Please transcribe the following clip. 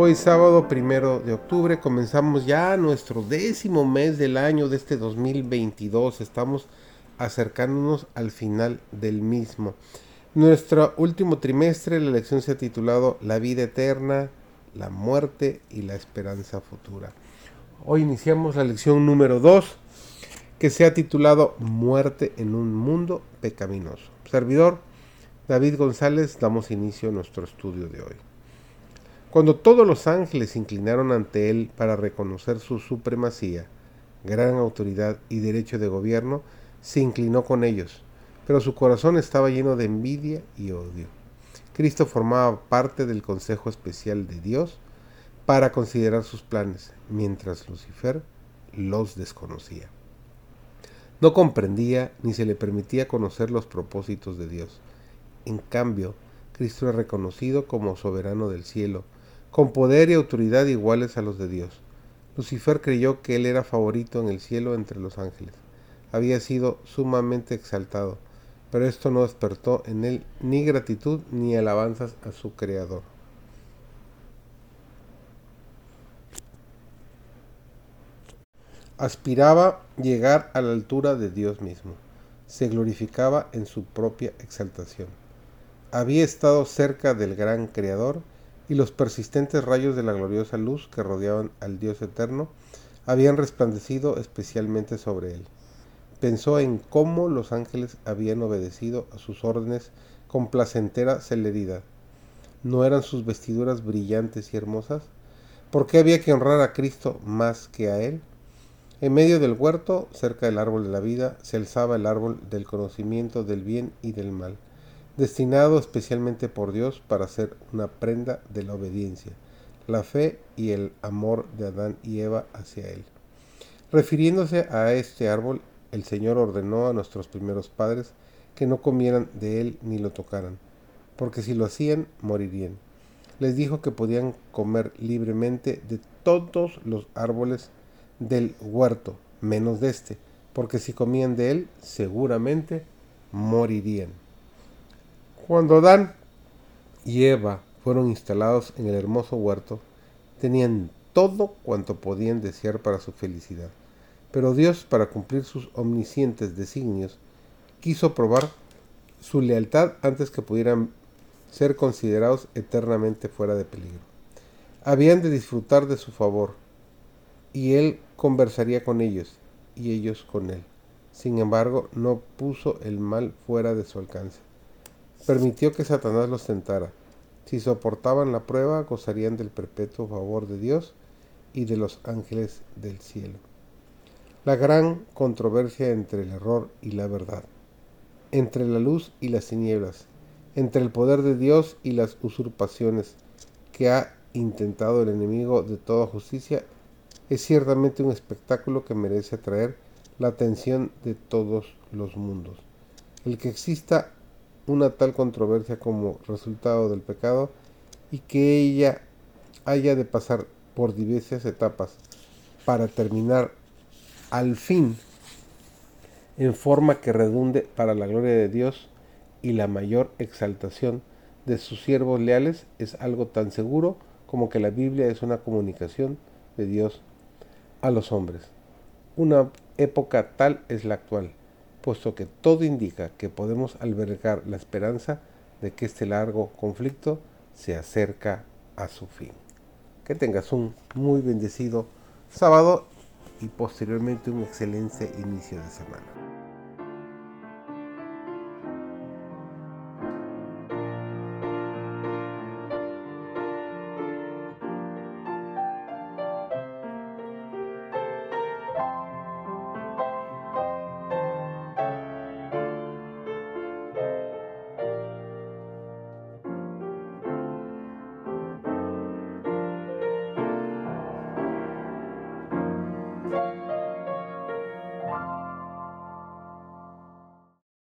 Hoy sábado primero de octubre comenzamos ya nuestro décimo mes del año de este 2022. Estamos acercándonos al final del mismo. Nuestro último trimestre la lección se ha titulado La vida eterna, la muerte y la esperanza futura. Hoy iniciamos la lección número 2 que se ha titulado Muerte en un mundo pecaminoso. Servidor David González, damos inicio a nuestro estudio de hoy. Cuando todos los ángeles se inclinaron ante él para reconocer su supremacía, gran autoridad y derecho de gobierno, se inclinó con ellos, pero su corazón estaba lleno de envidia y odio. Cristo formaba parte del Consejo Especial de Dios para considerar sus planes, mientras Lucifer los desconocía. No comprendía ni se le permitía conocer los propósitos de Dios. En cambio, Cristo era reconocido como soberano del cielo, con poder y autoridad iguales a los de Dios. Lucifer creyó que él era favorito en el cielo entre los ángeles. Había sido sumamente exaltado, pero esto no despertó en él ni gratitud ni alabanzas a su Creador. Aspiraba llegar a la altura de Dios mismo. Se glorificaba en su propia exaltación. Había estado cerca del gran Creador y los persistentes rayos de la gloriosa luz que rodeaban al Dios eterno habían resplandecido especialmente sobre él. Pensó en cómo los ángeles habían obedecido a sus órdenes con placentera celeridad. ¿No eran sus vestiduras brillantes y hermosas? ¿Por qué había que honrar a Cristo más que a Él? En medio del huerto, cerca del árbol de la vida, se alzaba el árbol del conocimiento del bien y del mal destinado especialmente por Dios para ser una prenda de la obediencia, la fe y el amor de Adán y Eva hacia Él. Refiriéndose a este árbol, el Señor ordenó a nuestros primeros padres que no comieran de él ni lo tocaran, porque si lo hacían, morirían. Les dijo que podían comer libremente de todos los árboles del huerto, menos de este, porque si comían de él, seguramente morirían. Cuando Adán y Eva fueron instalados en el hermoso huerto, tenían todo cuanto podían desear para su felicidad. Pero Dios, para cumplir sus omniscientes designios, quiso probar su lealtad antes que pudieran ser considerados eternamente fuera de peligro. Habían de disfrutar de su favor, y Él conversaría con ellos, y ellos con Él. Sin embargo, no puso el mal fuera de su alcance permitió que Satanás los tentara. Si soportaban la prueba, gozarían del perpetuo favor de Dios y de los ángeles del cielo. La gran controversia entre el error y la verdad, entre la luz y las tinieblas, entre el poder de Dios y las usurpaciones que ha intentado el enemigo de toda justicia, es ciertamente un espectáculo que merece atraer la atención de todos los mundos. El que exista una tal controversia como resultado del pecado y que ella haya de pasar por diversas etapas para terminar al fin en forma que redunde para la gloria de Dios y la mayor exaltación de sus siervos leales es algo tan seguro como que la Biblia es una comunicación de Dios a los hombres. Una época tal es la actual, puesto que todo indica que podemos albergar la esperanza de que este largo conflicto se acerca a su fin. Que tengas un muy bendecido sábado y posteriormente un excelente inicio de semana.